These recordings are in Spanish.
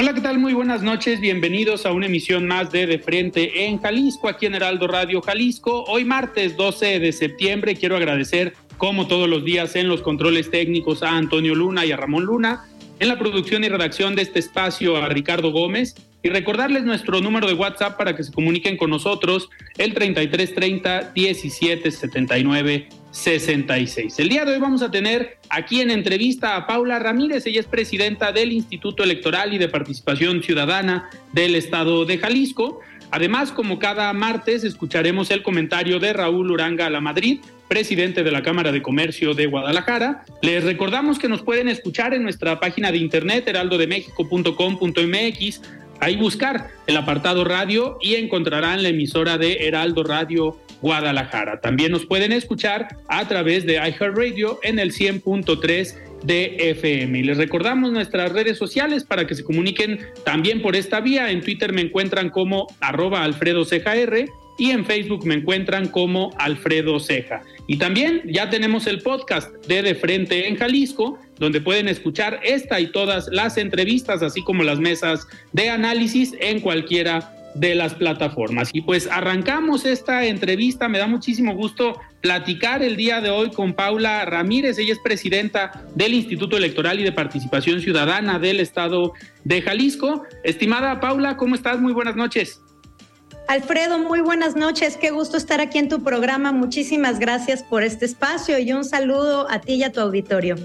Hola, ¿qué tal? Muy buenas noches. Bienvenidos a una emisión más de De Frente en Jalisco, aquí en Heraldo Radio Jalisco. Hoy martes 12 de septiembre quiero agradecer, como todos los días, en los controles técnicos a Antonio Luna y a Ramón Luna, en la producción y redacción de este espacio a Ricardo Gómez y recordarles nuestro número de WhatsApp para que se comuniquen con nosotros, el 3330 1779 66. El día de hoy vamos a tener aquí en entrevista a Paula Ramírez, ella es presidenta del Instituto Electoral y de Participación Ciudadana del Estado de Jalisco. Además, como cada martes, escucharemos el comentario de Raúl Uranga La Madrid, presidente de la Cámara de Comercio de Guadalajara. Les recordamos que nos pueden escuchar en nuestra página de internet heraldodemexico.com.mx, ahí buscar el apartado radio y encontrarán la emisora de Heraldo Radio Guadalajara. También nos pueden escuchar a través de iHeartRadio en el 100.3 de FM. Y les recordamos nuestras redes sociales para que se comuniquen también por esta vía. En Twitter me encuentran como arroba Alfredo y en Facebook me encuentran como Alfredo Ceja. Y también ya tenemos el podcast de De Frente en Jalisco, donde pueden escuchar esta y todas las entrevistas, así como las mesas de análisis en cualquiera de las plataformas. Y pues arrancamos esta entrevista, me da muchísimo gusto platicar el día de hoy con Paula Ramírez, ella es presidenta del Instituto Electoral y de Participación Ciudadana del Estado de Jalisco. Estimada Paula, ¿cómo estás? Muy buenas noches. Alfredo, muy buenas noches. Qué gusto estar aquí en tu programa. Muchísimas gracias por este espacio y un saludo a ti y a tu auditorio.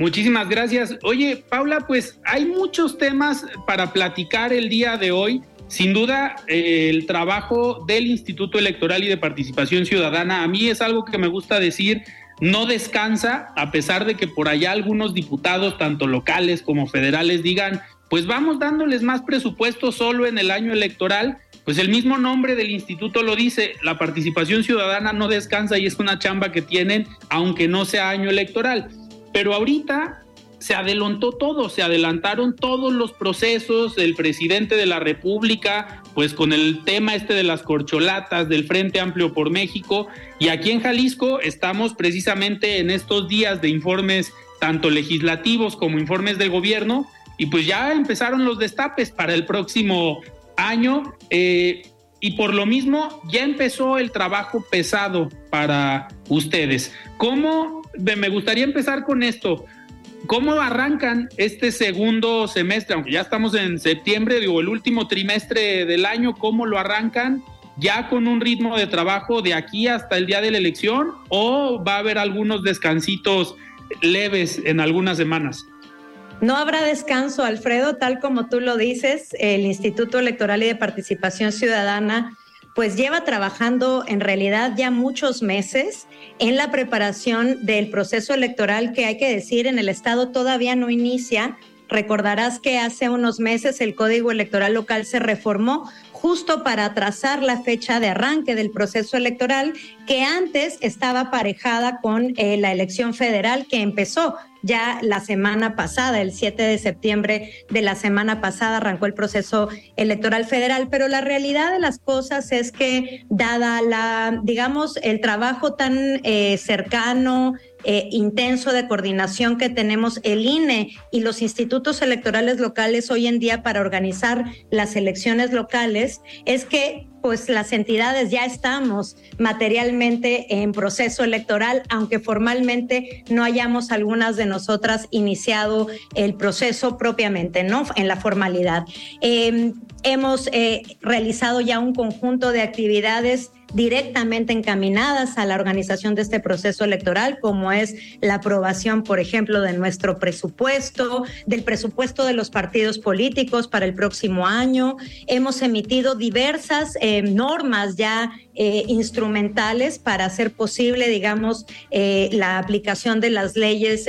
Muchísimas gracias. Oye, Paula, pues hay muchos temas para platicar el día de hoy. Sin duda, eh, el trabajo del Instituto Electoral y de Participación Ciudadana, a mí es algo que me gusta decir, no descansa, a pesar de que por allá algunos diputados, tanto locales como federales, digan, pues vamos dándoles más presupuesto solo en el año electoral pues el mismo nombre del instituto lo dice, la participación ciudadana no descansa y es una chamba que tienen, aunque no sea año electoral. Pero ahorita se adelantó todo, se adelantaron todos los procesos del presidente de la República, pues con el tema este de las corcholatas del Frente Amplio por México. Y aquí en Jalisco estamos precisamente en estos días de informes tanto legislativos como informes del gobierno. Y pues ya empezaron los destapes para el próximo año eh, y por lo mismo ya empezó el trabajo pesado para ustedes. ¿Cómo, me gustaría empezar con esto, cómo arrancan este segundo semestre, aunque ya estamos en septiembre, digo, el último trimestre del año, cómo lo arrancan? ya con un ritmo de trabajo de aquí hasta el día de la elección o va a haber algunos descansitos leves en algunas semanas? No habrá descanso, Alfredo, tal como tú lo dices, el Instituto Electoral y de Participación Ciudadana pues lleva trabajando en realidad ya muchos meses en la preparación del proceso electoral que hay que decir en el estado todavía no inicia. Recordarás que hace unos meses el Código Electoral local se reformó justo para trazar la fecha de arranque del proceso electoral que antes estaba aparejada con eh, la elección federal que empezó ya la semana pasada, el 7 de septiembre de la semana pasada arrancó el proceso electoral federal, pero la realidad de las cosas es que dada la, digamos, el trabajo tan eh, cercano, eh, intenso de coordinación que tenemos el INE y los institutos electorales locales hoy en día para organizar las elecciones locales es que pues las entidades ya estamos materialmente en proceso electoral, aunque formalmente no hayamos algunas de nosotras iniciado el proceso propiamente, ¿no? En la formalidad. Em, hemos eh, realizado ya un conjunto de actividades directamente encaminadas a la organización de este proceso electoral, como es la aprobación, por ejemplo, de nuestro presupuesto, del presupuesto de los partidos políticos para el próximo año. Hemos emitido diversas eh, normas ya eh, instrumentales para hacer posible, digamos, eh, la aplicación de las leyes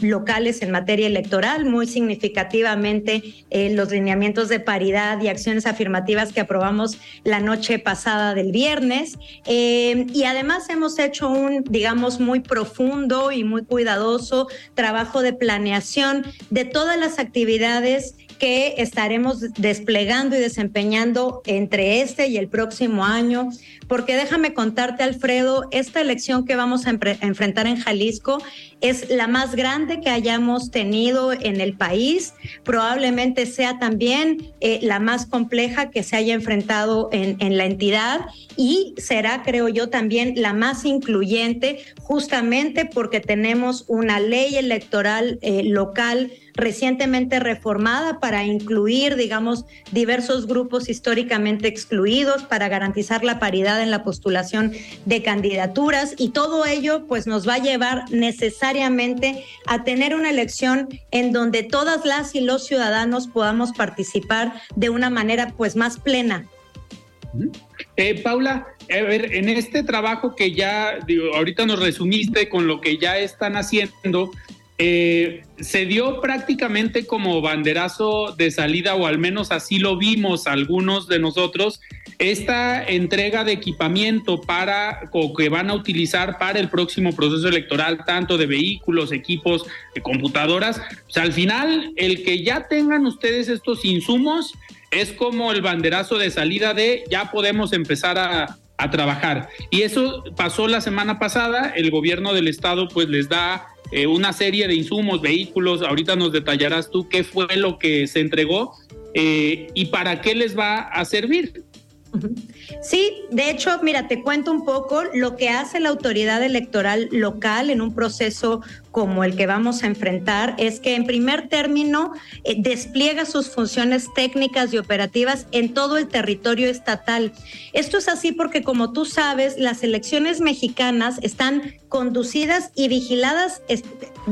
locales en materia electoral, muy significativamente los lineamientos de paridad y acciones afirmativas que aprobamos la noche pasada del viernes. Eh, y además hemos hecho un, digamos, muy profundo y muy cuidadoso trabajo de planeación de todas las actividades que estaremos desplegando y desempeñando entre este y el próximo año, porque déjame contarte, Alfredo, esta elección que vamos a enfrentar en Jalisco es la más grande que hayamos tenido en el país, probablemente sea también eh, la más compleja que se haya enfrentado en, la entidad y será, creo yo, también la más incluyente, justamente porque tenemos una ley electoral eh, local recientemente reformada para incluir, digamos, diversos grupos históricamente excluidos, para garantizar la paridad en la postulación de candidaturas y todo ello pues nos va a llevar necesariamente a tener una elección en donde todas las y los ciudadanos podamos participar de una manera pues más plena. Eh, Paula, a ver, en este trabajo que ya, ahorita nos resumiste con lo que ya están haciendo, eh, se dio prácticamente como banderazo de salida, o al menos así lo vimos algunos de nosotros, esta entrega de equipamiento para o que van a utilizar para el próximo proceso electoral, tanto de vehículos, equipos, de computadoras. Al final, el que ya tengan ustedes estos insumos es como el banderazo de salida de ya podemos empezar a, a trabajar. Y eso pasó la semana pasada, el gobierno del estado pues les da eh, una serie de insumos, vehículos, ahorita nos detallarás tú qué fue lo que se entregó eh, y para qué les va a servir. Sí, de hecho, mira, te cuento un poco lo que hace la autoridad electoral local en un proceso como el que vamos a enfrentar es que en primer término eh, despliega sus funciones técnicas y operativas en todo el territorio estatal. Esto es así porque como tú sabes, las elecciones mexicanas están conducidas y vigiladas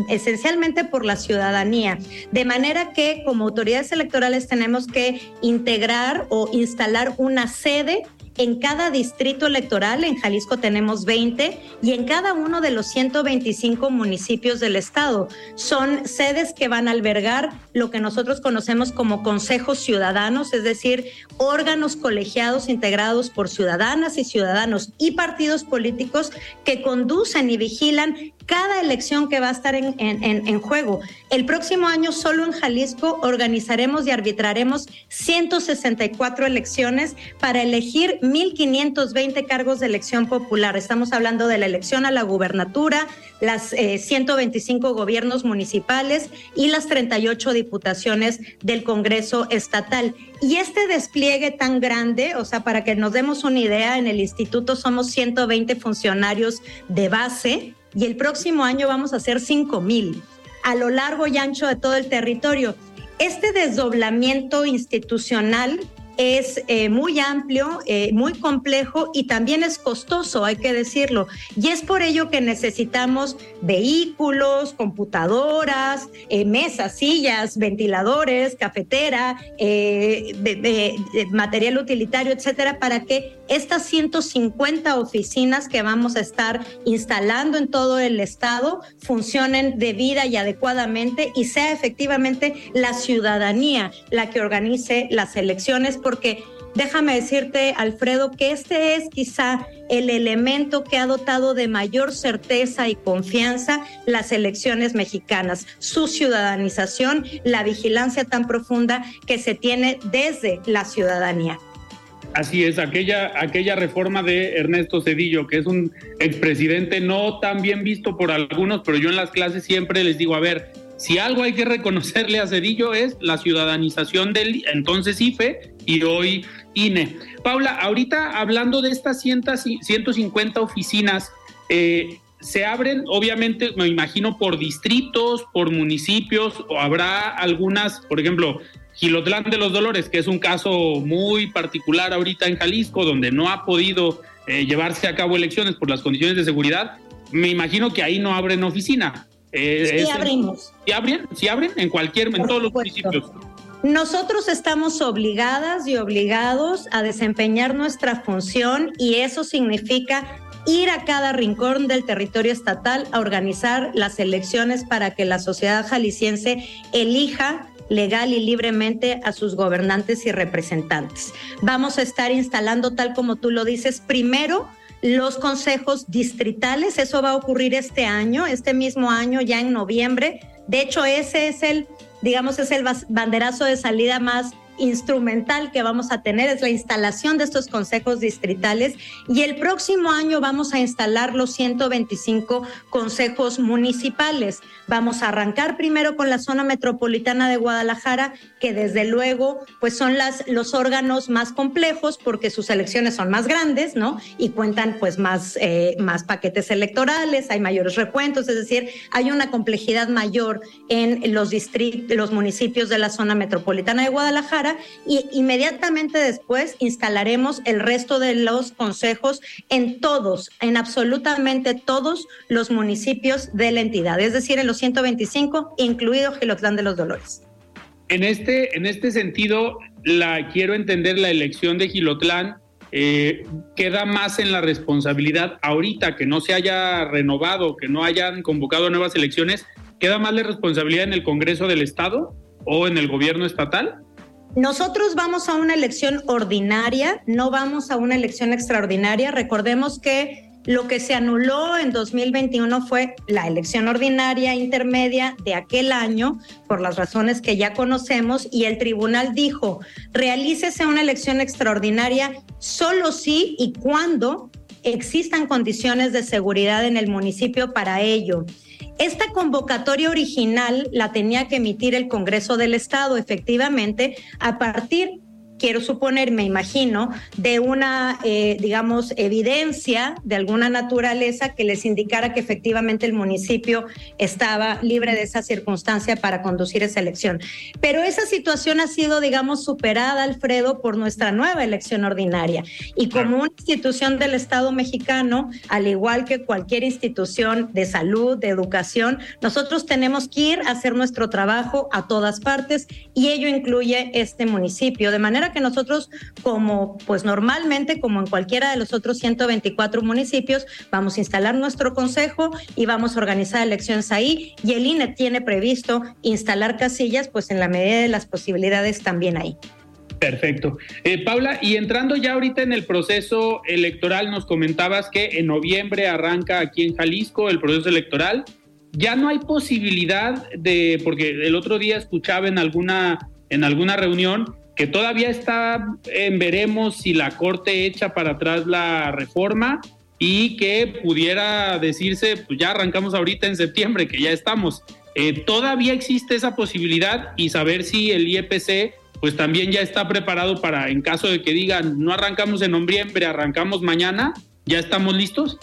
esencialmente por la ciudadanía, de manera que como autoridades electorales tenemos que integrar o instalar una sede en cada distrito electoral, en Jalisco tenemos 20, y en cada uno de los 125 municipios del estado. Son sedes que van a albergar lo que nosotros conocemos como consejos ciudadanos, es decir, órganos colegiados integrados por ciudadanas y ciudadanos y partidos políticos que conducen y vigilan cada elección que va a estar en, juego. El próximo año solo en Jalisco organizaremos y arbitraremos 164 elecciones para elegir 1.520 cargos de elección popular. Estamos hablando de la elección a la gubernatura, las 125 eh, gobiernos municipales y las 38 diputaciones del Congreso estatal. Y este despliegue tan grande, o sea, para que nos demos una idea, en el instituto somos 120 funcionarios de base y el próximo año vamos a hacer 5 mil a lo largo y ancho de todo el territorio. Este desdoblamiento institucional es eh, muy amplio, eh, muy complejo y también es costoso, hay que decirlo. Y es por ello que necesitamos vehículos, computadoras, eh, mesas, sillas, ventiladores, cafetera, material utilitario, etcétera, para que estas 150 oficinas que vamos a estar instalando en todo el estado funcionen debida y adecuadamente y sea efectivamente la ciudadanía la que organice las elecciones porque déjame decirte, Alfredo, que este es quizá el elemento que ha dotado de mayor certeza y confianza las elecciones mexicanas, su ciudadanización, la vigilancia tan profunda que se tiene desde la ciudadanía. Así es, aquella, aquella reforma de Ernesto Cedillo, que es un expresidente no tan bien visto por algunos, pero yo en las clases siempre les digo, a ver, si algo hay que reconocerle a Cedillo es la ciudadanización del entonces IFE y hoy INE. Paula, ahorita hablando de estas 150 oficinas, eh, se abren, obviamente, me imagino, por distritos, por municipios, o habrá algunas, por ejemplo, Gilotlán de los Dolores, que es un caso muy particular ahorita en Jalisco, donde no ha podido eh, llevarse a cabo elecciones por las condiciones de seguridad, me imagino que ahí no abren oficina. Eh, sí, abrimos. ¿Sí abren? ¿Sí abren? En cualquier, en todos los municipios. Nosotros estamos obligadas y obligados a desempeñar nuestra función y eso significa ir a cada rincón del territorio estatal a organizar las elecciones para que la sociedad jalisciense elija legal y libremente a sus gobernantes y representantes. Vamos a estar instalando, tal como tú lo dices, primero los consejos distritales, eso va a ocurrir este año, este mismo año, ya en noviembre. De hecho, ese es el, digamos, es el banderazo de salida más instrumental que vamos a tener es la instalación de estos consejos distritales y el próximo año vamos a instalar los 125 consejos municipales. Vamos a arrancar primero con la zona metropolitana de Guadalajara, que desde luego pues son las, los órganos más complejos porque sus elecciones son más grandes, ¿no? Y cuentan pues más, eh, más paquetes electorales, hay mayores recuentos, es decir, hay una complejidad mayor en los distritos, los municipios de la zona metropolitana de Guadalajara y inmediatamente después instalaremos el resto de los consejos en todos, en absolutamente todos los municipios de la entidad, es decir, en los 125, incluido Gilotlán de los Dolores. En este, en este sentido, la quiero entender la elección de Gilotlán. Eh, queda más en la responsabilidad ahorita que no se haya renovado, que no hayan convocado nuevas elecciones, queda más la responsabilidad en el Congreso del Estado o en el gobierno estatal? Nosotros vamos a una elección ordinaria, no vamos a una elección extraordinaria. Recordemos que lo que se anuló en 2021 fue la elección ordinaria intermedia de aquel año, por las razones que ya conocemos, y el tribunal dijo, realícese una elección extraordinaria solo si y cuando existan condiciones de seguridad en el municipio para ello. Esta convocatoria original la tenía que emitir el Congreso del Estado, efectivamente, a partir quiero suponer, me imagino, de una, eh, digamos, evidencia de alguna naturaleza que les indicara que efectivamente el municipio estaba libre de esa circunstancia para conducir esa elección. Pero esa situación ha sido, digamos, superada, Alfredo, por nuestra nueva elección ordinaria. Y como una institución del Estado mexicano, al igual que cualquier institución de salud, de educación, nosotros tenemos que ir a hacer nuestro trabajo a todas partes y ello incluye este municipio. De manera que nosotros, como pues normalmente, como en cualquiera de los otros 124 municipios, vamos a instalar nuestro consejo y vamos a organizar elecciones ahí. Y el INE tiene previsto instalar casillas, pues en la medida de las posibilidades también ahí. Perfecto. Eh, Paula, y entrando ya ahorita en el proceso electoral, nos comentabas que en noviembre arranca aquí en Jalisco el proceso electoral. Ya no hay posibilidad de, porque el otro día escuchaba en alguna, en alguna reunión que todavía está en veremos si la Corte echa para atrás la reforma y que pudiera decirse, pues ya arrancamos ahorita en septiembre, que ya estamos. Eh, todavía existe esa posibilidad y saber si el IEPC pues también ya está preparado para, en caso de que digan, no arrancamos en noviembre, arrancamos mañana, ¿ya estamos listos?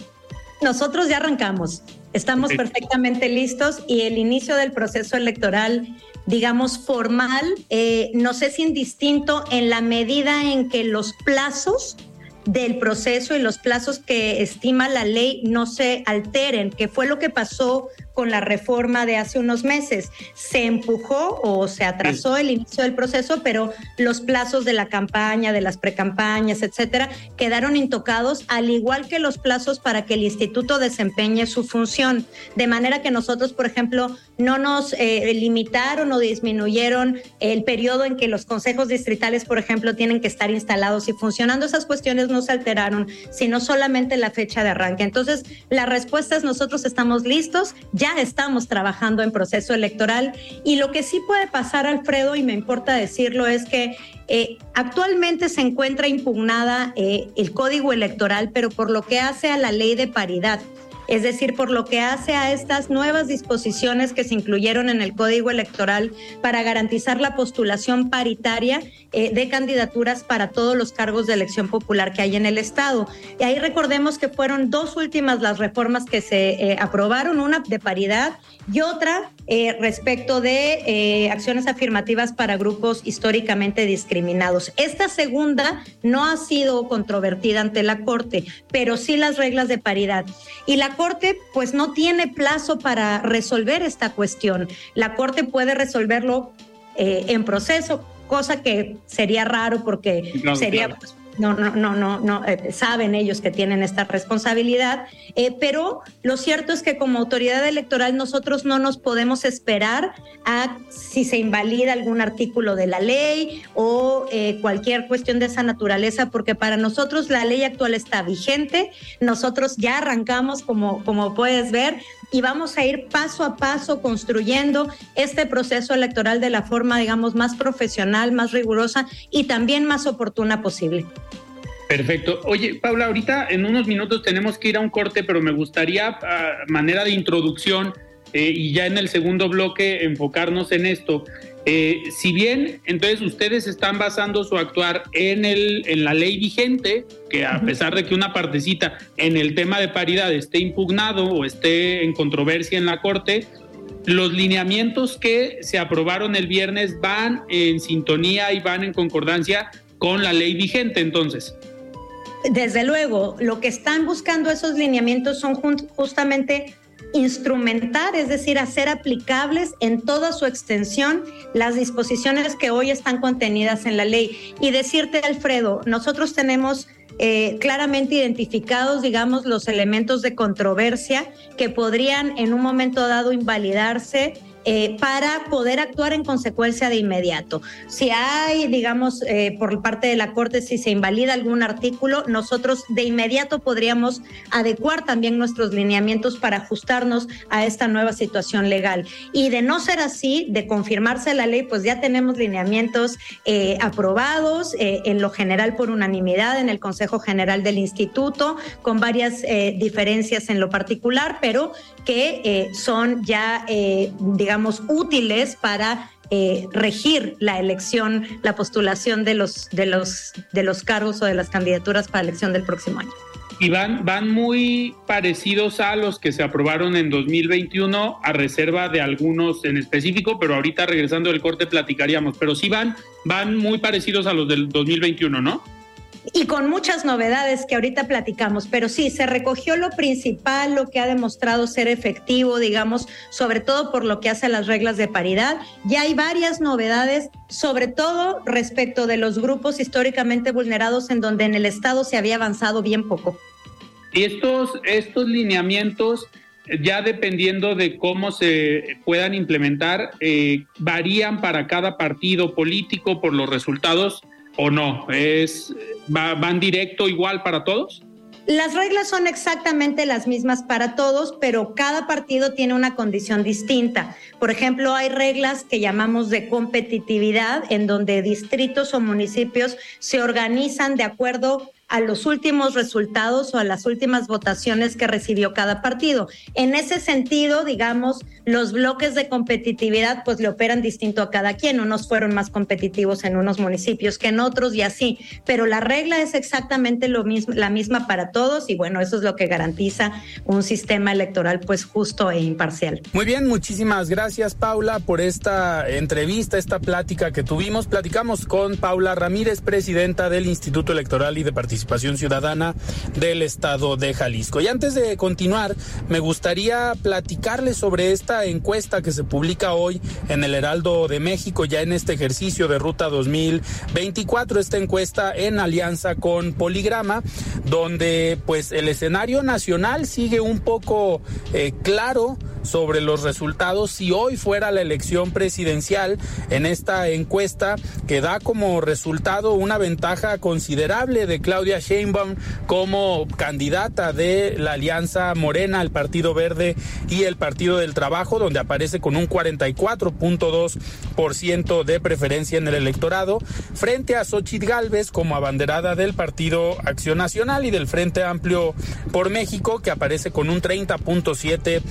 Nosotros ya arrancamos, estamos perfectamente listos y el inicio del proceso electoral digamos, formal, eh, no sé si indistinto en la medida en que los plazos del proceso y los plazos que estima la ley no se alteren, que fue lo que pasó con la reforma de hace unos meses. Se empujó o se atrasó el inicio del proceso, pero los plazos de la campaña, de las precampañas, etcétera, quedaron intocados, al igual que los plazos para que el instituto desempeñe su función. De manera que nosotros, por ejemplo, no nos eh, limitaron o disminuyeron el periodo en que los consejos distritales, por ejemplo, tienen que estar instalados y funcionando. Esas cuestiones no se alteraron, sino solamente la fecha de arranque. Entonces, la respuesta es nosotros estamos listos, ya estamos trabajando en proceso electoral y lo que sí puede pasar, Alfredo, y me importa decirlo, es que eh, actualmente se encuentra impugnada eh, el código electoral, pero por lo que hace a la ley de paridad es decir, por lo que hace a estas nuevas disposiciones que se incluyeron en el Código Electoral para garantizar la postulación paritaria eh, de candidaturas para todos los cargos de elección popular que hay en el Estado. Y ahí recordemos que fueron dos últimas las reformas que se eh, aprobaron, una de paridad y otra eh, respecto de acciones afirmativas para grupos históricamente discriminados. Esta segunda no ha sido controvertida ante la Corte, pero sí las reglas de paridad. Y la Corte pues no tiene plazo para resolver esta cuestión. La Corte puede resolverlo eh, en proceso, cosa que sería raro porque sería pues, no, no, no, no, no, eh, saben ellos que tienen esta responsabilidad, eh, pero lo cierto es que como autoridad electoral nosotros no nos podemos esperar a si se invalida algún artículo de la ley o eh, cualquier cuestión de esa naturaleza, porque para nosotros la ley actual está vigente, nosotros ya arrancamos, como, como puedes ver, y vamos a ir paso a paso construyendo este proceso electoral de la forma, digamos, más profesional, más rigurosa y también más oportuna posible. Perfecto. Oye, Paula, ahorita en unos minutos tenemos que ir a un corte, pero me gustaría, a manera de introducción, eh, y ya en el segundo bloque enfocarnos en esto. Eh, si bien entonces ustedes están basando su actuar en, el, en la ley vigente, que a pesar de que una partecita en el tema de paridad esté impugnado o esté en controversia en la Corte, los lineamientos que se aprobaron el viernes van en sintonía y van en concordancia con la ley vigente entonces. Desde luego, lo que están buscando esos lineamientos son justamente instrumentar, es decir, hacer aplicables en toda su extensión las disposiciones que hoy están contenidas en la ley. Y decirte, Alfredo, nosotros tenemos eh, claramente identificados, digamos, los elementos de controversia que podrían en un momento dado invalidarse eh, para poder actuar en consecuencia de inmediato. Si hay, digamos, eh, por parte de la Corte, si se invalida algún artículo, nosotros de inmediato podríamos adecuar también nuestros lineamientos para ajustarnos a esta nueva situación legal. Y de no ser así, de confirmarse la ley, pues ya tenemos lineamientos eh, aprobados en lo general por unanimidad en el Consejo General del Instituto, con varias diferencias en lo particular, pero que son ya, digamos, digamos, útiles para eh, regir la elección, la postulación de los, de, los, de los cargos o de las candidaturas para elección del próximo año. Y van, van muy parecidos a los que se aprobaron en 2021, a reserva de algunos en específico, pero ahorita regresando del corte platicaríamos, pero sí van, van muy parecidos a los del 2021, ¿no? Y con muchas novedades que ahorita platicamos, pero sí, se recogió lo principal, lo que ha demostrado ser efectivo, digamos, sobre todo por lo que hace a las reglas de paridad. Ya hay varias novedades, sobre todo respecto de los grupos históricamente vulnerados en donde en el Estado se había avanzado bien poco. Y estos, estos lineamientos, ya dependiendo de cómo se puedan implementar, eh, varían para cada partido político por los resultados o no? ¿Es, ¿Van directo igual para todos? Las reglas son exactamente las mismas para todos, pero cada partido tiene una condición distinta. Por ejemplo, hay reglas que llamamos de competitividad, en donde distritos o municipios se organizan de acuerdo a los últimos resultados o a las últimas votaciones que recibió cada partido. En ese sentido, digamos, los bloques de competitividad pues le operan distinto a cada quien. Unos fueron más competitivos en unos municipios que en otros y así, pero la regla es exactamente lo mismo, la misma para todos y bueno, eso es lo que garantiza un sistema electoral pues justo e imparcial. Muy bien, muchísimas gracias Paula por esta entrevista, esta plática que tuvimos. Platicamos con Paula Ramírez, presidenta del Instituto Electoral y de Participación Participación Ciudadana del Estado de Jalisco. Y antes de continuar, me gustaría platicarles sobre esta encuesta que se publica hoy en el Heraldo de México, ya en este ejercicio de Ruta 2024, esta encuesta en alianza con Poligrama, donde pues el escenario nacional sigue un poco eh, claro sobre los resultados si hoy fuera la elección presidencial en esta encuesta que da como resultado una ventaja considerable de Claudia Sheinbaum como candidata de la Alianza Morena, el Partido Verde y el Partido del Trabajo, donde aparece con un 44.2% de preferencia en el electorado, frente a Xochitl Galvez como abanderada del Partido Acción Nacional y del Frente Amplio por México, que aparece con un 30.7%.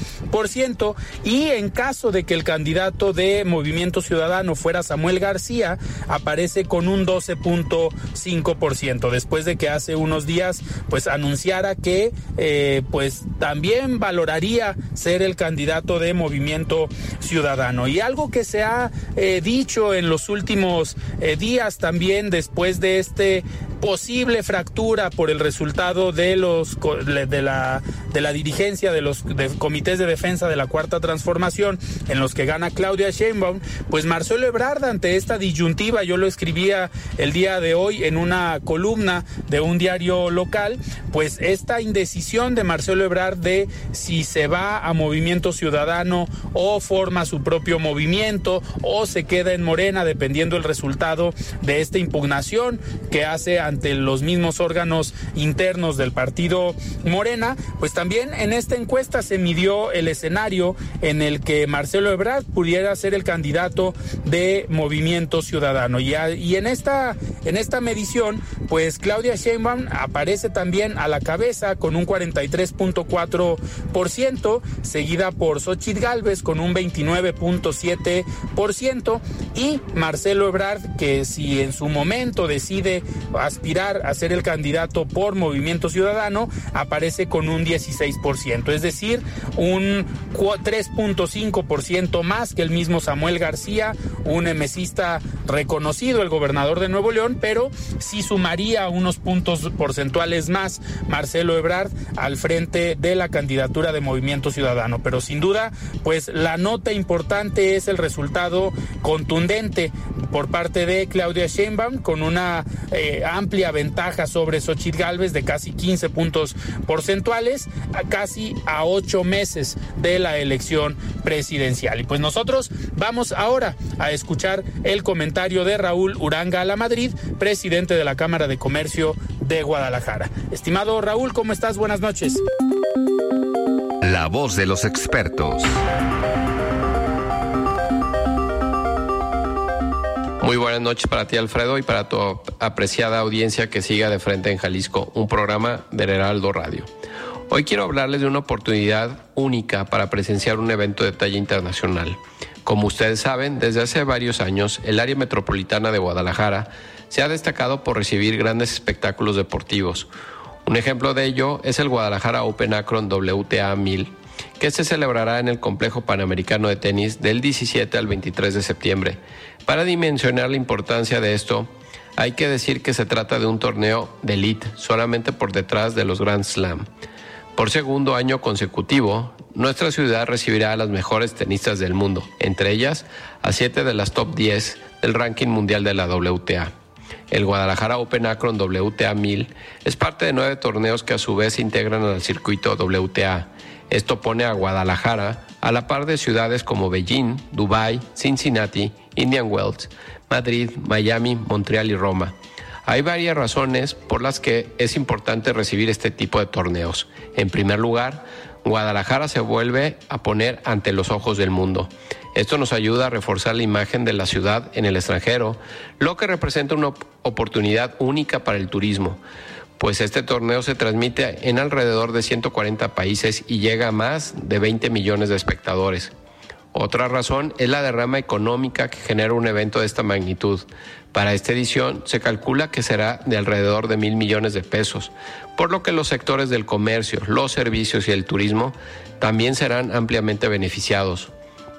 Y en caso de que el candidato de Movimiento Ciudadano fuera Samuel García, aparece con un 12.5%, después de que hace unos días pues anunciara que eh, pues también valoraría ser el candidato de Movimiento Ciudadano. Y algo que se ha eh, dicho en los últimos eh, días también después de este posible fractura por el resultado de los de la de la dirigencia de los comités de defensa de la cuarta transformación en los que gana Claudia Sheinbaum, pues Marcelo Ebrard ante esta disyuntiva, yo lo escribía el día de hoy en una columna de un diario local, pues esta indecisión de Marcelo Ebrard de si se va a Movimiento Ciudadano o forma su propio movimiento o se queda en Morena dependiendo el resultado de esta impugnación que hace ante los mismos órganos internos del partido Morena, pues también en esta encuesta se midió el escenario en el que Marcelo Ebrard pudiera ser el candidato de Movimiento Ciudadano. Y, y en, esta, en esta medición, pues Claudia Sheinbaum aparece también a la cabeza con un 43.4%, seguida por Xochitl Galvez con un 29.7% y Marcelo Ebrard, que si en su momento decide a ser el candidato por Movimiento Ciudadano, aparece con un 16%, es decir, un 3.5% más que el mismo Samuel García, un emesista reconocido, el gobernador de Nuevo León, pero sí sumaría unos puntos porcentuales más Marcelo Ebrard al frente de la candidatura de Movimiento Ciudadano. Pero sin duda, pues la nota importante es el resultado contundente por parte de Claudia Sheinbaum con una eh, amplia ventaja sobre Xochitl Galvez de casi 15 puntos porcentuales, a casi a ocho meses de la elección presidencial. Y pues nosotros vamos ahora a escuchar el comentario de Raúl Uranga a la Madrid, presidente de la Cámara de Comercio de Guadalajara. Estimado Raúl, ¿cómo estás? Buenas noches. La voz de los expertos. Muy buenas noches para ti, Alfredo, y para tu apreciada audiencia que siga de frente en Jalisco, un programa de Heraldo Radio. Hoy quiero hablarles de una oportunidad única para presenciar un evento de talla internacional. Como ustedes saben, desde hace varios años, el área metropolitana de Guadalajara se ha destacado por recibir grandes espectáculos deportivos. Un ejemplo de ello es el Guadalajara Open Akron WTA 1000, que se celebrará en el Complejo Panamericano de Tenis del 17 al 23 de septiembre. Para dimensionar la importancia de esto, hay que decir que se trata de un torneo de elite, solamente por detrás de los Grand Slam. Por segundo año consecutivo, nuestra ciudad recibirá a las mejores tenistas del mundo, entre ellas a siete de las top 10 del ranking mundial de la WTA. El Guadalajara Open Akron WTA 1000 es parte de nueve torneos que a su vez se integran al circuito WTA. Esto pone a Guadalajara a la par de ciudades como Beijing, Dubai, Cincinnati, Indian Wells, Madrid, Miami, Montreal y Roma. Hay varias razones por las que es importante recibir este tipo de torneos. En primer lugar, Guadalajara se vuelve a poner ante los ojos del mundo. Esto nos ayuda a reforzar la imagen de la ciudad en el extranjero, lo que representa una oportunidad única para el turismo, pues este torneo se transmite en alrededor de 140 países y llega a más de 20 millones de espectadores. Otra razón es la derrama económica que genera un evento de esta magnitud. Para esta edición se calcula que será de alrededor de mil millones de pesos, por lo que los sectores del comercio, los servicios y el turismo también serán ampliamente beneficiados.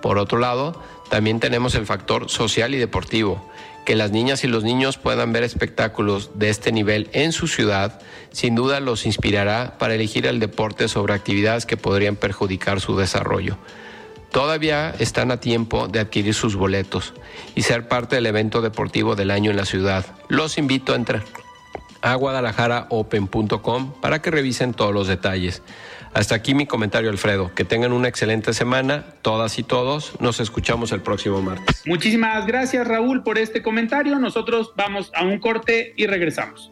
Por otro lado, también tenemos el factor social y deportivo. Que las niñas y los niños puedan ver espectáculos de este nivel en su ciudad, sin duda los inspirará para elegir el deporte sobre actividades que podrían perjudicar su desarrollo. Todavía están a tiempo de adquirir sus boletos y ser parte del evento deportivo del año en la ciudad. Los invito a entrar a guadalajaraopen.com para que revisen todos los detalles. Hasta aquí mi comentario, Alfredo. Que tengan una excelente semana, todas y todos. Nos escuchamos el próximo martes. Muchísimas gracias, Raúl, por este comentario. Nosotros vamos a un corte y regresamos.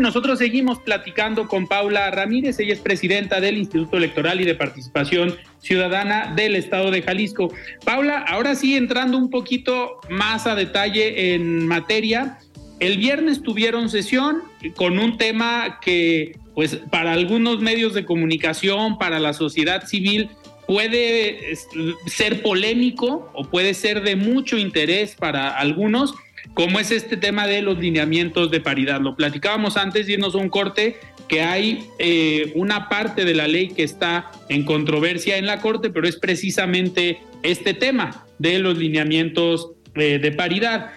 Nosotros seguimos platicando con Paula Ramírez, ella es presidenta del Instituto Electoral y de Participación Ciudadana del Estado de Jalisco. Paula, ahora sí entrando un poquito más a detalle en materia, el viernes tuvieron sesión con un tema que pues para algunos medios de comunicación, para la sociedad civil, puede ser polémico o puede ser de mucho interés para algunos como es este tema de los lineamientos de paridad. Lo platicábamos antes de irnos a un corte, que hay eh, una parte de la ley que está en controversia en la Corte, pero es precisamente este tema de los lineamientos eh, de paridad.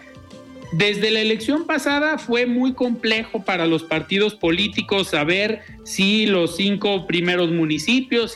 Desde la elección pasada fue muy complejo para los partidos políticos saber si los cinco primeros municipios.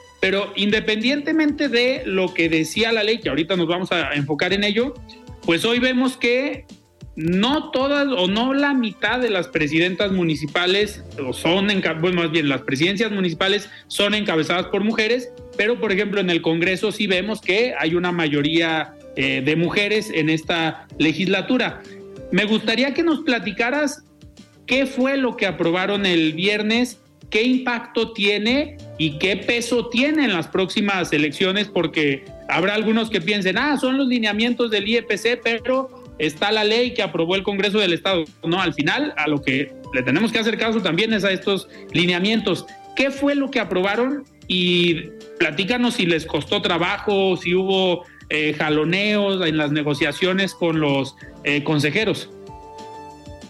Pero independientemente de lo que decía la ley, que ahorita nos vamos a enfocar en ello, pues hoy vemos que no todas o no la mitad de las presidentas municipales son, bueno, más bien las presidencias municipales son encabezadas por mujeres, pero por ejemplo en el Congreso sí vemos que hay una mayoría eh, de mujeres en esta legislatura. Me gustaría que nos platicaras qué fue lo que aprobaron el viernes qué impacto tiene y qué peso tiene en las próximas elecciones, porque habrá algunos que piensen, ah, son los lineamientos del IEPC, pero está la ley que aprobó el Congreso del Estado. No, al final, a lo que le tenemos que hacer caso también es a estos lineamientos. ¿Qué fue lo que aprobaron? Y platícanos si les costó trabajo, si hubo eh, jaloneos en las negociaciones con los eh, consejeros.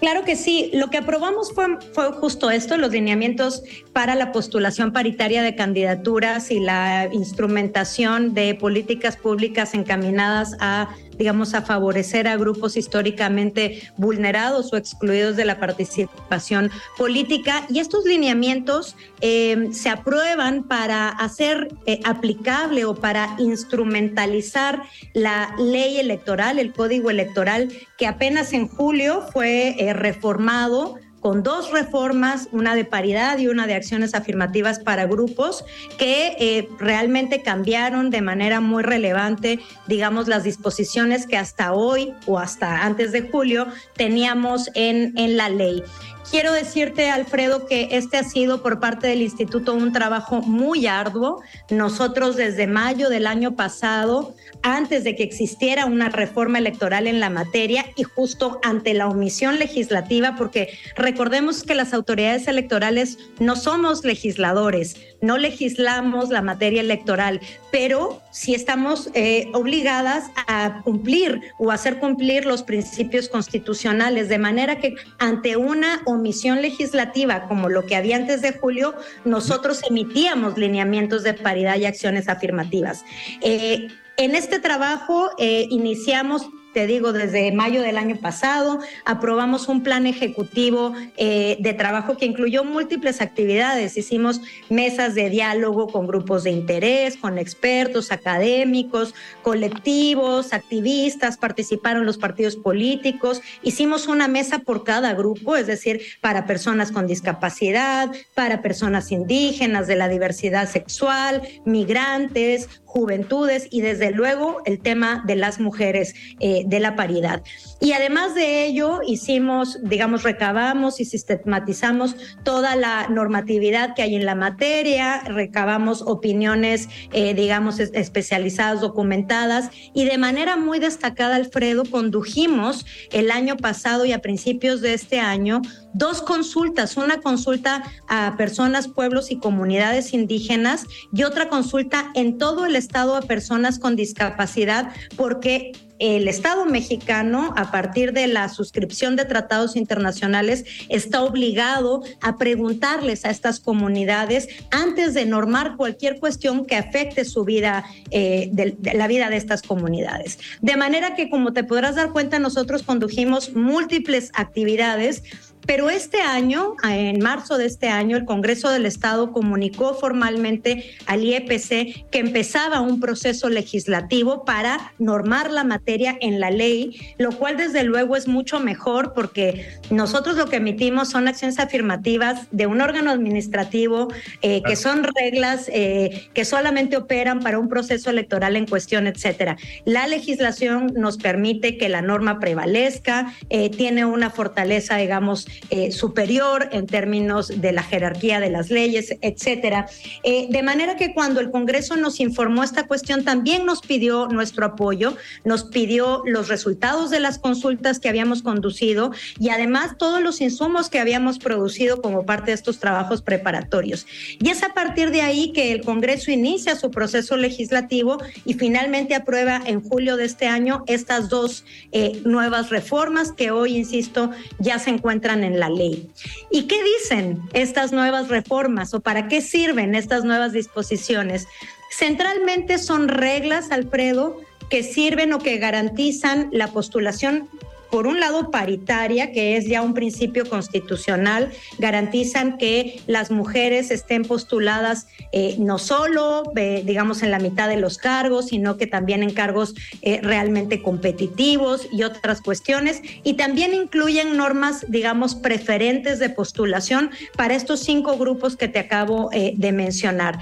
Claro que sí. Lo que aprobamos fue, fue justo esto, los lineamientos para la postulación paritaria de candidaturas y la instrumentación de políticas públicas encaminadas a digamos, a favorecer a grupos históricamente vulnerados o excluidos de la participación política. Y estos lineamientos eh, se aprueban para hacer eh, aplicable o para instrumentalizar la ley electoral, el código electoral, que apenas en julio fue eh, reformado con dos reformas, una de paridad y una de acciones afirmativas para grupos, que eh, realmente cambiaron de manera muy relevante, digamos, las disposiciones que hasta hoy o hasta antes de julio teníamos en, en la ley. Quiero decirte, Alfredo, que este ha sido por parte del instituto un trabajo muy arduo. Nosotros desde mayo del año pasado, antes de que existiera una reforma electoral en la materia y justo ante la omisión legislativa, porque recordemos que las autoridades electorales no somos legisladores, no legislamos la materia electoral, pero sí estamos eh, obligadas a cumplir o hacer cumplir los principios constitucionales, de manera que ante una omisión legislativa como lo que había antes de julio, nosotros emitíamos lineamientos de paridad y acciones afirmativas. Eh, en este trabajo eh, iniciamos te digo, desde mayo del año pasado, aprobamos un plan ejecutivo eh, de trabajo que incluyó múltiples actividades. Hicimos mesas de diálogo con grupos de interés, con expertos, académicos, colectivos, activistas, participaron los partidos políticos. Hicimos una mesa por cada grupo, es decir, para personas con discapacidad, para personas indígenas, de la diversidad sexual, migrantes, juventudes y desde luego el tema de las mujeres, eh, de la paridad. Y además de ello, hicimos, digamos, recabamos y sistematizamos toda la normatividad que hay en la materia, recabamos opiniones, eh, digamos, especializadas, documentadas y de manera muy destacada, Alfredo, condujimos el año pasado y a principios de este año dos consultas, una consulta a personas, pueblos y comunidades indígenas y otra consulta en todo el estado a personas con discapacidad, porque el Estado mexicano, a partir de la suscripción de tratados internacionales, está obligado a preguntarles a estas comunidades antes de normar cualquier cuestión que afecte su vida, eh, la vida de estas comunidades. De manera que, como te podrás dar cuenta, nosotros condujimos múltiples actividades pero este año, en marzo de este año, el Congreso del Estado comunicó formalmente al IEPC que empezaba un proceso legislativo para normar la materia en la ley, lo cual desde luego es mucho mejor porque nosotros lo que emitimos son acciones afirmativas de un órgano administrativo eh, que son reglas eh, que solamente operan para un proceso electoral en cuestión, etcétera. La legislación nos permite que la norma prevalezca, eh, tiene una fortaleza, digamos, eh, superior en términos de la jerarquía de las leyes, etcétera. Eh, de manera que cuando el Congreso nos informó esta cuestión, también nos pidió nuestro apoyo, nos pidió los resultados de las consultas que habíamos conducido y además todos los insumos que habíamos producido como parte de estos trabajos preparatorios. Y es a partir de ahí que el Congreso inicia su proceso legislativo y finalmente aprueba en julio de este año estas dos eh, nuevas reformas que hoy, insisto, ya se encuentran en la ley. ¿Y qué dicen estas nuevas reformas o para qué sirven estas nuevas disposiciones? Centralmente son reglas, Alfredo, que sirven o que garantizan la postulación por un lado, paritaria, que es ya un principio constitucional, garantizan que las mujeres estén postuladas eh, no solo, eh, digamos, en la mitad de los cargos, sino que también en cargos eh, realmente competitivos y otras cuestiones. Y también incluyen normas, digamos, preferentes de postulación para estos cinco grupos que te acabo de mencionar.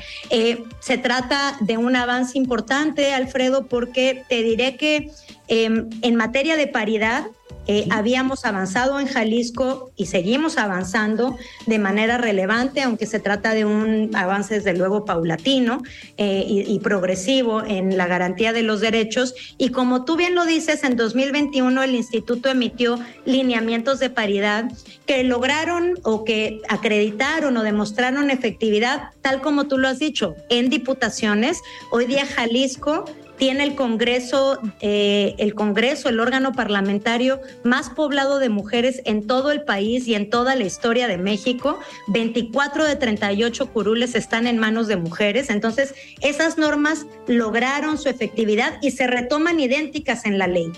se trata de un avance importante, Alfredo, porque te diré que em, en materia de paridad, eh, habíamos avanzado en Jalisco y seguimos avanzando de manera relevante, aunque se trata de un avance desde luego paulatino eh, y, progresivo en la garantía de los derechos. Y como tú bien lo dices, en 2021 el instituto emitió lineamientos de paridad que lograron o que acreditaron o demostraron efectividad, tal como tú lo has dicho, en diputaciones. Hoy día Jalisco tiene el Congreso, eh, el Congreso, el órgano parlamentario más poblado de mujeres en todo el país y en toda la historia de México. 24 de 38 curules están en manos de mujeres. Entonces, esas normas lograron su efectividad y se retoman idénticas en la ley.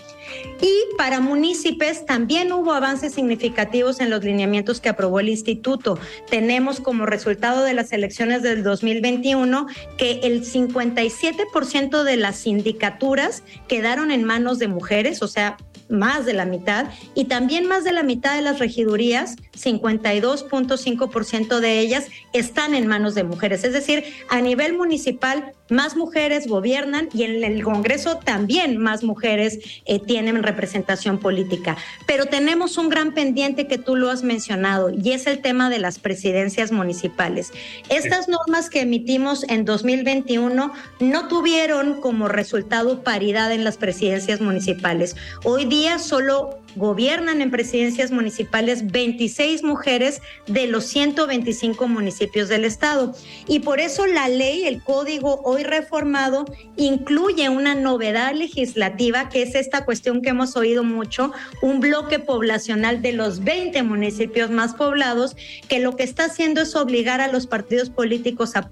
Y para municipios también hubo avances significativos en los lineamientos que aprobó el instituto. Tenemos como resultado de las elecciones del 2021 que el 57% de las sindicaturas quedaron en manos de mujeres, o sea, más de la mitad, y también más de la mitad de las regidurías, 52.5% de ellas, están en manos de mujeres. Es decir, a nivel municipal, más mujeres gobiernan y en el Congreso también más mujeres eh, tienen representación política. Pero tenemos un gran pendiente que tú lo has mencionado y es el tema de las presidencias municipales. Estas normas que emitimos en 2021 no tuvieron como resultado paridad en las presidencias municipales. Hoy día solo gobiernan en presidencias municipales 26 mujeres de los 125 municipios del estado. Y por eso la ley, el código hoy reformado, incluye una novedad legislativa que es esta cuestión que hemos oído mucho, un bloque poblacional de los 20 municipios más poblados, que lo que está haciendo es obligar a los partidos políticos a,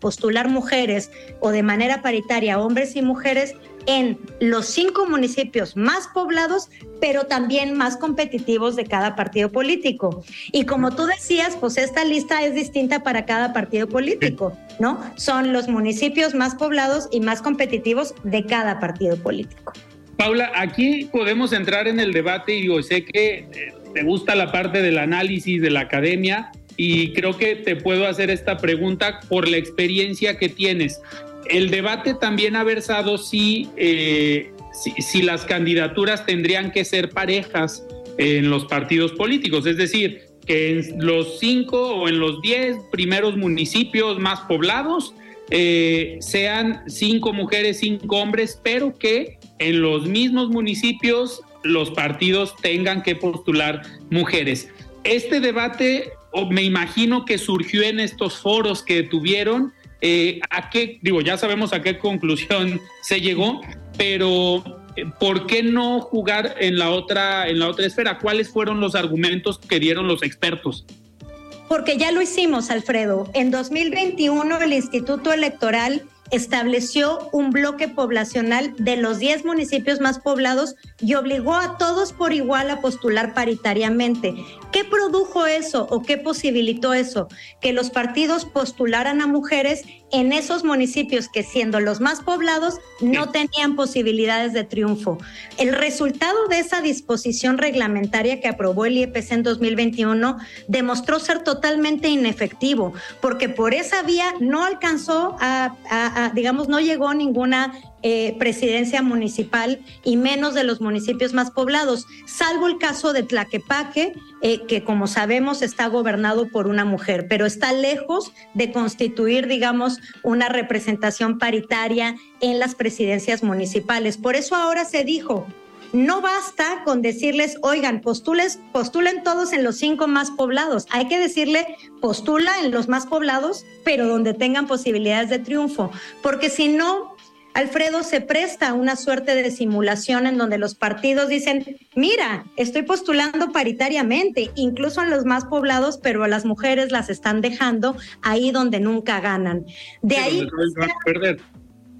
postular mujeres o de manera paritaria hombres y mujeres en los cinco municipios más poblados, pero también más competitivos de cada partido político. Y como tú decías, pues esta lista es distinta para cada partido político, ¿no? Son los municipios más poblados y más competitivos de cada partido político. Paula, aquí podemos entrar en el debate y digo, sé que eh, te gusta la parte del análisis de la academia y creo que te puedo hacer esta pregunta por la experiencia que tienes. El debate también ha versado si, eh, si, las candidaturas tendrían que ser parejas en los partidos políticos, es decir, que en los cinco o en los diez primeros municipios más poblados eh, sean cinco mujeres, cinco hombres, pero que en los mismos municipios los partidos tengan que postular mujeres. Este debate, me imagino que surgió en estos foros que tuvieron. Eh, ¿A qué, digo, ya sabemos a qué conclusión se llegó, pero eh, ¿por qué no jugar en la otra, en la otra esfera? ¿Cuáles fueron los argumentos que dieron los expertos? Porque ya lo hicimos, Alfredo. En 2021 el Instituto Electoral estableció un bloque poblacional de los 10 municipios más poblados y obligó a todos por igual a postular paritariamente. ¿Qué produjo eso o qué posibilitó eso? Que los partidos postularan a mujeres en esos municipios que siendo los más poblados no tenían posibilidades de triunfo. El resultado de esa disposición reglamentaria que aprobó el IEPC en 2021 demostró ser totalmente inefectivo, porque por esa vía no alcanzó a, digamos, no llegó ninguna eh, presidencia municipal y menos de los municipios más poblados, salvo el caso de Tlaquepaque, eh, que como sabemos está gobernado por una mujer, pero está lejos de constituir, digamos, una representación paritaria en las presidencias municipales. Por eso ahora se dijo, no basta con decirles, oigan, postules, postulen todos en los cinco más poblados. Hay que decirle, postula en los más poblados, pero donde tengan posibilidades de triunfo. Porque si no, Alfredo, se presta a una suerte de simulación en donde los partidos dicen, mira, estoy postulando paritariamente, incluso en los más poblados, pero a las mujeres las están dejando ahí donde nunca ganan. De ahí,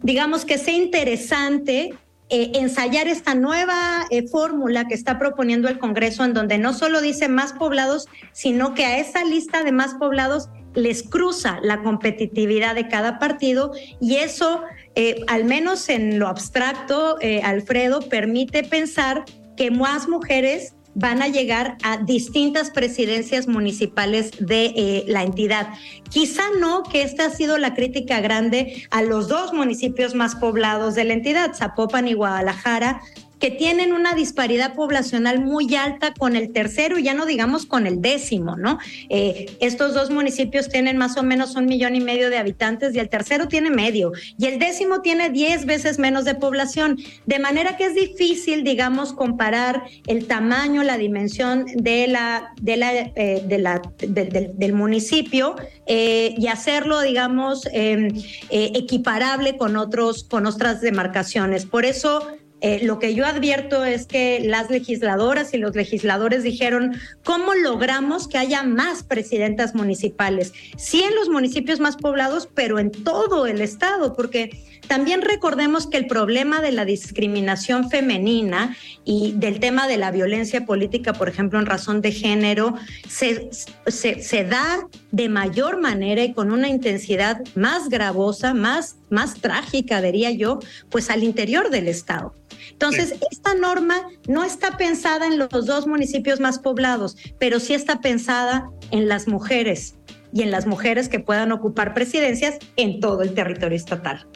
digamos que sea interesante eh, ensayar esta nueva eh, fórmula que está proponiendo el Congreso, en donde no solo dice más poblados, sino que a esa lista de más poblados les cruza la competitividad de cada partido y eso eh, al menos en lo abstracto, eh, Alfredo, permite pensar que más mujeres van a llegar a distintas presidencias municipales de eh, la entidad. Quizá no, que esta ha sido la crítica grande a los dos municipios más poblados de la entidad, Zapopan y Guadalajara, que tienen una disparidad poblacional muy alta con el tercero y ya no digamos con el décimo, ¿no? Eh, estos dos municipios tienen más o menos un millón y medio de habitantes y el tercero tiene medio y el décimo tiene diez veces menos de población, de manera que es difícil, digamos, comparar el tamaño, la dimensión de la, de la, eh, de la del municipio eh, y hacerlo, digamos, em, equiparable con otros, con otras demarcaciones. Por eso eh, lo que yo advierto es que las legisladoras y los legisladores dijeron, ¿cómo logramos que haya más presidentas municipales? Sí en los municipios más poblados, pero en todo el estado, porque también recordemos que el problema de la discriminación femenina y del tema de la violencia política, por ejemplo, en razón de género, se, se, da de mayor manera y con una intensidad más gravosa, más, más trágica, diría yo, pues al interior del Estado. Entonces, esta norma no está pensada en los dos municipios más poblados, pero sí está pensada en las mujeres y en las mujeres que puedan ocupar presidencias en todo el territorio estatal.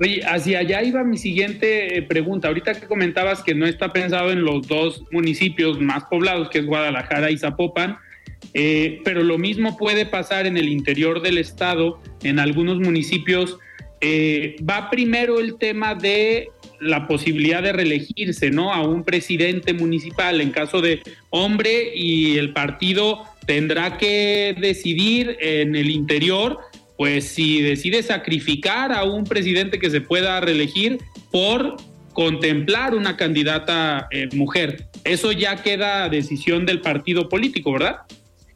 Oye, hacia allá iba mi siguiente eh, pregunta. Ahorita que comentabas que no está pensado en los dos municipios más poblados, que es Guadalajara y Zapopan, eh, pero lo mismo puede pasar en el interior del estado, en algunos municipios. Eh, va primero el tema de la posibilidad de reelegirse, ¿no? A un presidente municipal en caso de hombre y el partido tendrá que decidir en el interior pues si decide sacrificar a un presidente que se pueda reelegir por contemplar una candidata eh, mujer. Eso ya queda decisión del partido político, ¿verdad?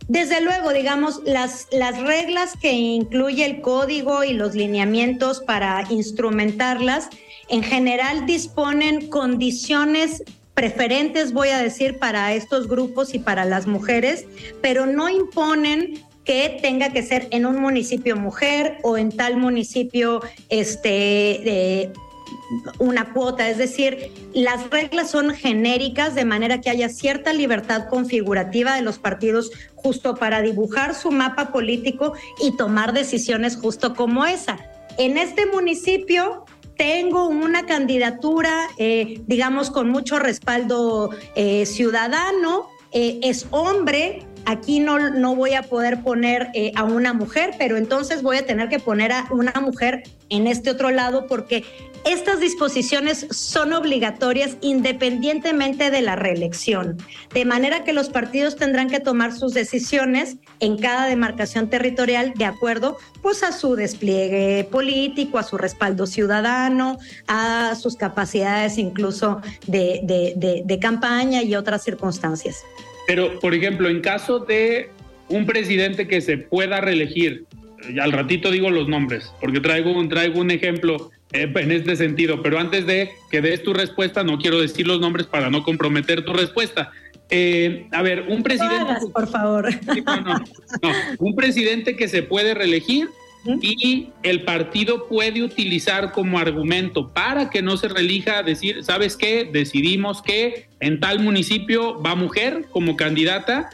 Desde luego, digamos, las, las reglas que incluye el código y los lineamientos para instrumentarlas en general disponen condiciones preferentes, voy a decir, para estos grupos y para las mujeres, pero no imponen que tenga que ser en un municipio mujer o en tal municipio este, una cuota, es decir, las reglas son genéricas de manera que haya cierta libertad configurativa de los partidos justo para dibujar su mapa político y tomar decisiones justo como esa. En este municipio tengo una candidatura, eh, digamos, con mucho respaldo eh, ciudadano, eh, es hombre, aquí no, no voy a poder poner eh, a una mujer, pero entonces voy a tener que poner a una mujer en este otro lado porque estas disposiciones son obligatorias independientemente de la reelección, de manera que los partidos tendrán que tomar sus decisiones en cada demarcación territorial de acuerdo pues a su despliegue político, a su respaldo ciudadano, a sus capacidades incluso de, de campaña y otras circunstancias. Pero, por ejemplo, en caso de un presidente que se pueda reelegir, y al ratito digo los nombres, porque traigo un, traigo un ejemplo eh, en este sentido, pero antes de que des tu respuesta, no quiero decir los nombres para no comprometer tu respuesta. Eh, a ver, un presidente... por favor. un presidente que se puede reelegir y el partido puede utilizar como argumento para que no se relija decir, ¿sabes qué? Decidimos que en tal municipio va mujer como candidata.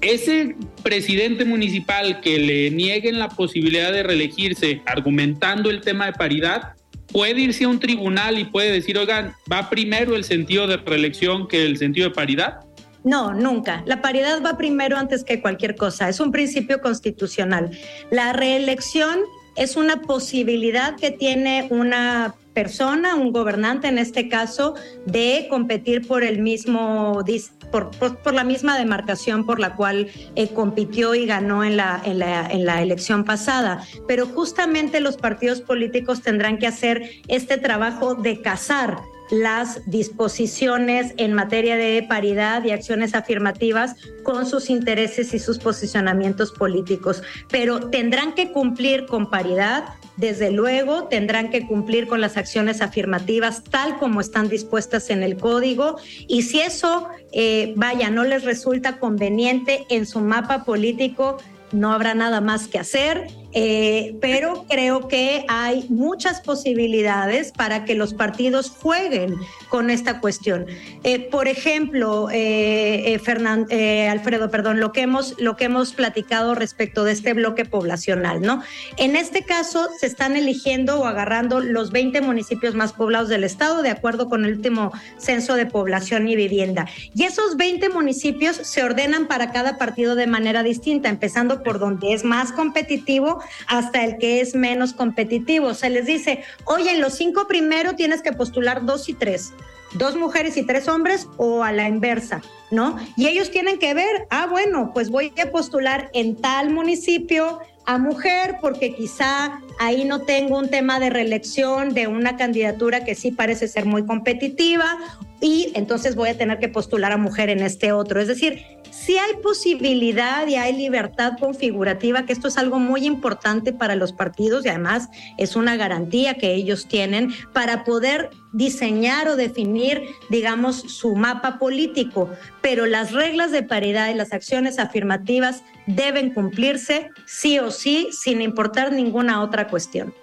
Ese presidente municipal que le nieguen la posibilidad de reelegirse argumentando el tema de paridad, puede irse a un tribunal y puede decir, oigan, va primero el sentido de reelección que el sentido de paridad. No, nunca. La paridad va primero antes que cualquier cosa. Es un principio constitucional. La reelección es una posibilidad que tiene una persona, un gobernante en este caso, de competir por el mismo por, la misma demarcación por la cual eh, compitió y ganó en la, en, la, en la elección pasada. Pero justamente los partidos políticos tendrán que hacer este trabajo de cazar las disposiciones en materia de paridad y acciones afirmativas con sus intereses y sus posicionamientos políticos. Pero tendrán que cumplir con paridad, desde luego, tendrán que cumplir con las acciones afirmativas tal como están dispuestas en el código. Y si eso, eh, vaya, no les resulta conveniente en su mapa político, no habrá nada más que hacer eh, pero creo que hay muchas posibilidades para que los partidos jueguen con esta cuestión. Eh, por ejemplo, eh, Alfredo, perdón, lo que hemos lo que hemos platicado respecto de este bloque poblacional, ¿no? En este caso se están eligiendo o agarrando los 20 municipios más poblados del estado de acuerdo con el último censo de población y vivienda. Y esos 20 municipios se ordenan para cada partido de manera distinta, empezando por donde es más competitivo hasta el que es menos competitivo. Se les dice, oye, en los cinco primero tienes que postular dos y tres, dos mujeres y tres hombres o a la inversa, ¿no? Y ellos tienen que ver, ah, bueno, pues voy a postular en tal municipio a mujer porque quizá ahí no tengo un tema de reelección de una candidatura que sí parece ser muy competitiva y entonces voy a tener que postular a mujer en este otro. Es decir, si hay posibilidad y hay libertad configurativa, que esto es algo muy importante para los partidos y además es una garantía que ellos tienen para poder diseñar o definir, digamos, su mapa político. Pero las reglas de paridad y las acciones afirmativas deben cumplirse sí o sí, sin importar ninguna otra cuestión.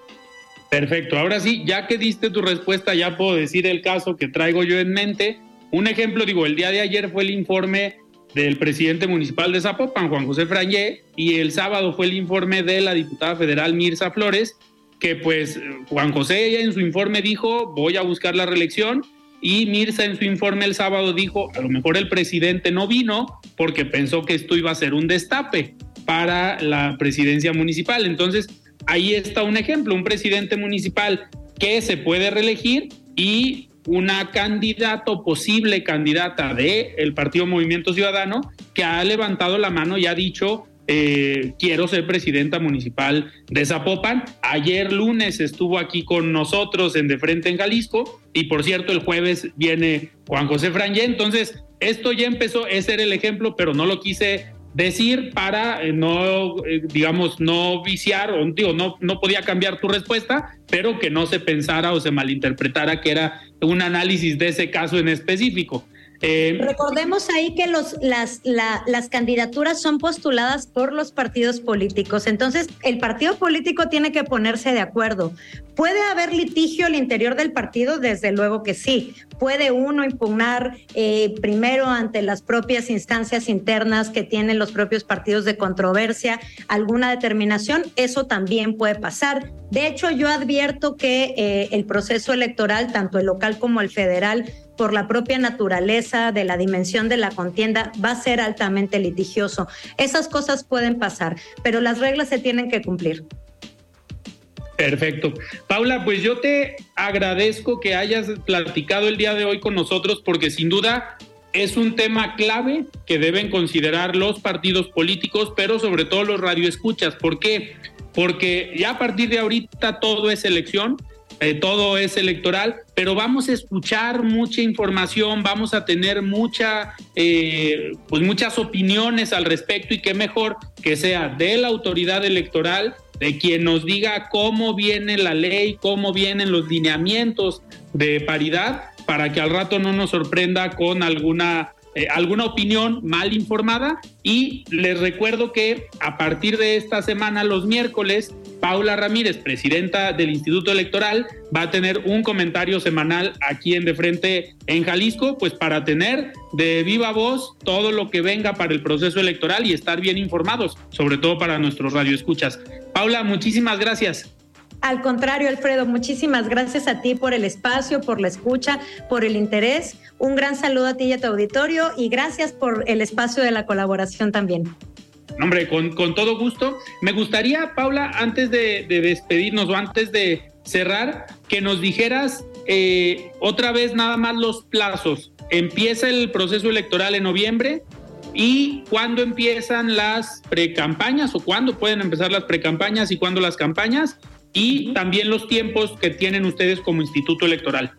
Perfecto, ahora sí, ya que diste tu respuesta, ya puedo decir el caso que traigo yo en mente. Un ejemplo, digo, el día de ayer fue el informe del presidente municipal de Zapopan, Juan José Frangé, y el sábado fue el informe de la diputada federal Mirza Flores, que pues Juan José en su informe dijo, voy a buscar la reelección, y Mirza en su informe el sábado dijo, a lo mejor el presidente no vino porque pensó que esto iba a ser un destape para la presidencia municipal. Entonces, ahí está un ejemplo, un presidente municipal que se puede reelegir y una candidato, posible candidata de el Partido Movimiento Ciudadano, que ha levantado la mano y ha dicho, eh, quiero ser presidenta municipal de Zapopan. Ayer lunes estuvo aquí con nosotros en De Frente en Jalisco y por cierto el jueves viene Juan José Frangé. Entonces, esto ya empezó, ese era el ejemplo, pero no lo quise decir para eh, no, eh, digamos, no viciar, o digo, no, no podía cambiar tu respuesta, pero que no se pensara o se malinterpretara que era un análisis de ese caso en específico. Eh, Recordemos ahí que las, las candidaturas son postuladas por los partidos políticos, entonces el partido político tiene que ponerse de acuerdo. ¿Puede haber litigio al interior del partido? Desde luego que sí. ¿Puede uno impugnar eh, primero ante las propias instancias internas que tienen los propios partidos de controversia alguna determinación? Eso también puede pasar. De hecho, yo advierto que eh, el proceso electoral, tanto el local como el federal, por la propia naturaleza de la dimensión de la contienda, va a ser altamente litigioso. Esas cosas pueden pasar, pero las reglas se tienen que cumplir. Perfecto. Paula, pues yo te agradezco que hayas platicado el día de hoy con nosotros porque sin duda es un tema clave que deben considerar los partidos políticos, pero sobre todo los radioescuchas. ¿Por qué? Porque ya a partir de ahorita todo es elección eh, todo es electoral, pero vamos a escuchar mucha información, vamos a tener mucha, eh, pues muchas opiniones al respecto y qué mejor que sea de la autoridad electoral, de quien nos diga cómo viene la ley, cómo vienen los lineamientos de paridad, para que al rato no nos sorprenda con alguna eh, alguna opinión mal informada. Y les recuerdo que a partir de esta semana, los miércoles, Paula Ramírez, presidenta del Instituto Electoral, va a tener un comentario semanal aquí en De Frente en Jalisco, pues para tener de viva voz todo lo que venga para el proceso electoral y estar bien informados, sobre todo para nuestros radioescuchas. Paula, muchísimas gracias. Al contrario, Alfredo, muchísimas gracias a ti por el espacio, por la escucha, por el interés. Un gran saludo a ti y a tu auditorio y gracias por el espacio de la colaboración también. Hombre, con, todo gusto. Me gustaría, Paula, antes de, despedirnos o antes de cerrar, que nos dijeras eh, otra vez nada más los plazos. Empieza el proceso electoral en noviembre y cuándo empiezan las precampañas o cuándo pueden empezar las precampañas y cuándo las campañas y también los tiempos que tienen ustedes como instituto electoral.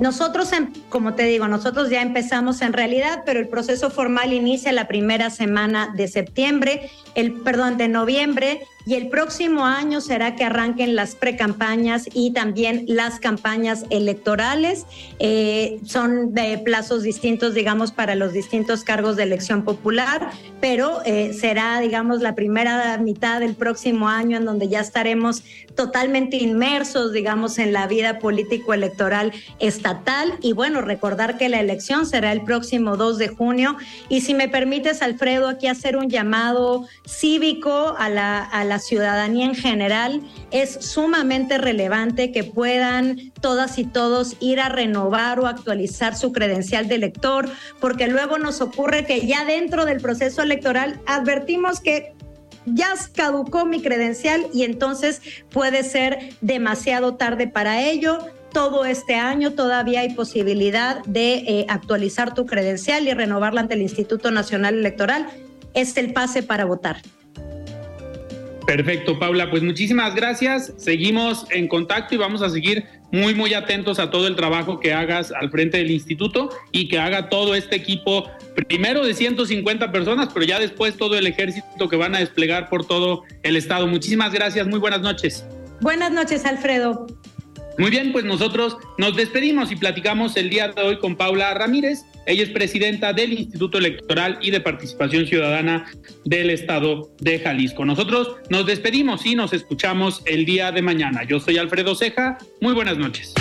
Nosotros, como te digo, nosotros ya empezamos en realidad, pero el proceso formal inicia la primera semana de septiembre, el perdón, de noviembre y el próximo año será que arranquen las precampañas y también las campañas electorales. Eh, son de plazos distintos, digamos, para los distintos cargos de elección popular, pero eh, será, digamos, la primera mitad del próximo año en donde ya estaremos totalmente inmersos, digamos, en la vida político-electoral estatal. Y bueno, recordar que la elección será el próximo 2 de junio. Y si me permites, Alfredo, aquí hacer un llamado cívico a la, a la ciudadanía en general, es sumamente relevante que puedan todas y todos ir a renovar o actualizar su credencial de elector, porque luego nos ocurre que ya dentro del proceso electoral advertimos que ya caducó mi credencial y entonces puede ser demasiado tarde para ello. Todo este año todavía hay posibilidad de eh, actualizar tu credencial y renovarla ante el Instituto Nacional Electoral. Es el pase para votar. Perfecto, Paula. Pues muchísimas gracias. Seguimos en contacto y vamos a seguir muy, muy atentos a todo el trabajo que hagas al frente del instituto y que haga todo este equipo, primero de 150 personas, pero ya después todo el ejército que van a desplegar por todo el estado. Muchísimas gracias. Muy buenas noches. Buenas noches, Alfredo. Muy bien, pues nosotros nos despedimos y platicamos el día de hoy con Paula Ramírez. Ella es presidenta del Instituto Electoral y de Participación Ciudadana del Estado de Jalisco. Nosotros nos despedimos y nos escuchamos el día de mañana. Yo soy Alfredo Ceja. Muy buenas noches.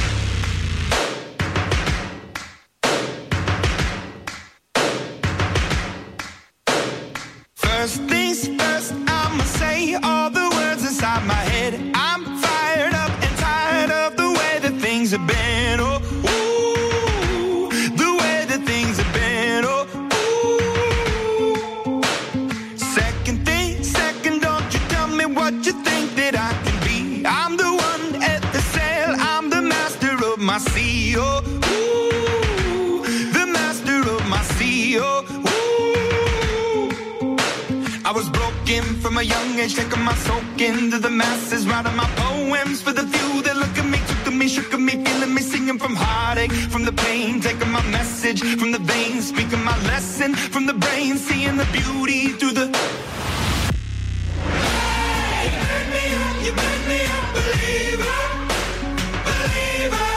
Soak into the masses, writing my poems for the few that look at me, took at me, shook at me, feeling me, singing from heartache, from the pain, taking my message from the veins, speaking my lesson from the brain, seeing the beauty through the. You make me you me a believer, believer.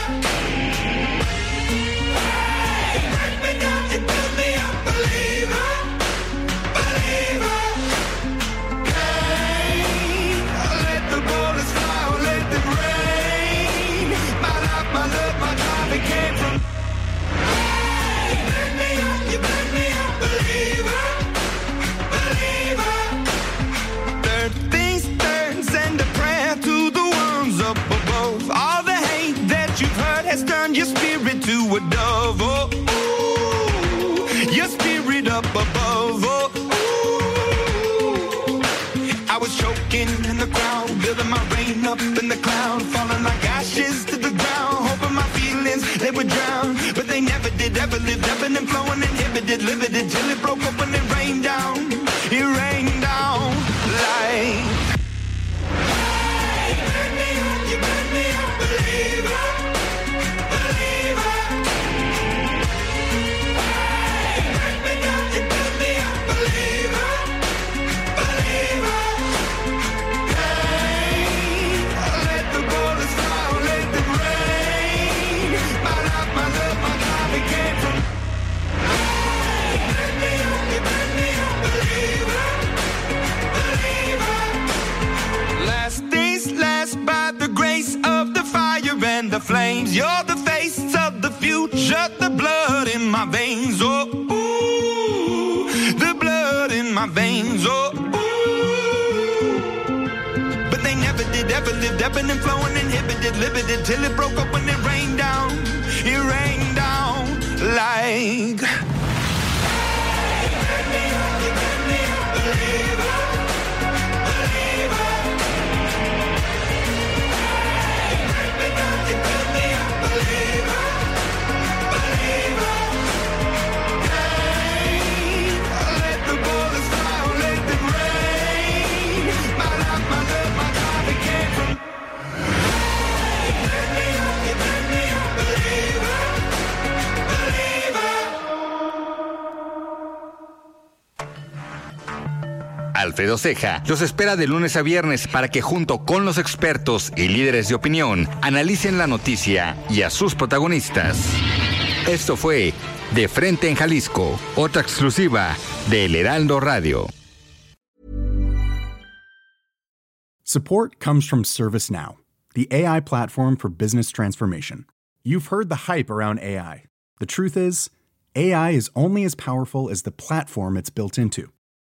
Ebbing and flowing, inhibited, limited, till it broke up when it rained down. It rained down like. Let Alfredo Ceja los espera de lunes a viernes para que junto con los expertos y líderes de opinión analicen la noticia y a sus protagonistas. Esto fue De Frente en Jalisco, otra exclusiva de El Heraldo Radio. Support comes from ServiceNow, the AI platform for business transformation. You've heard the hype around AI. The truth is, AI is only as powerful as the platform it's built into.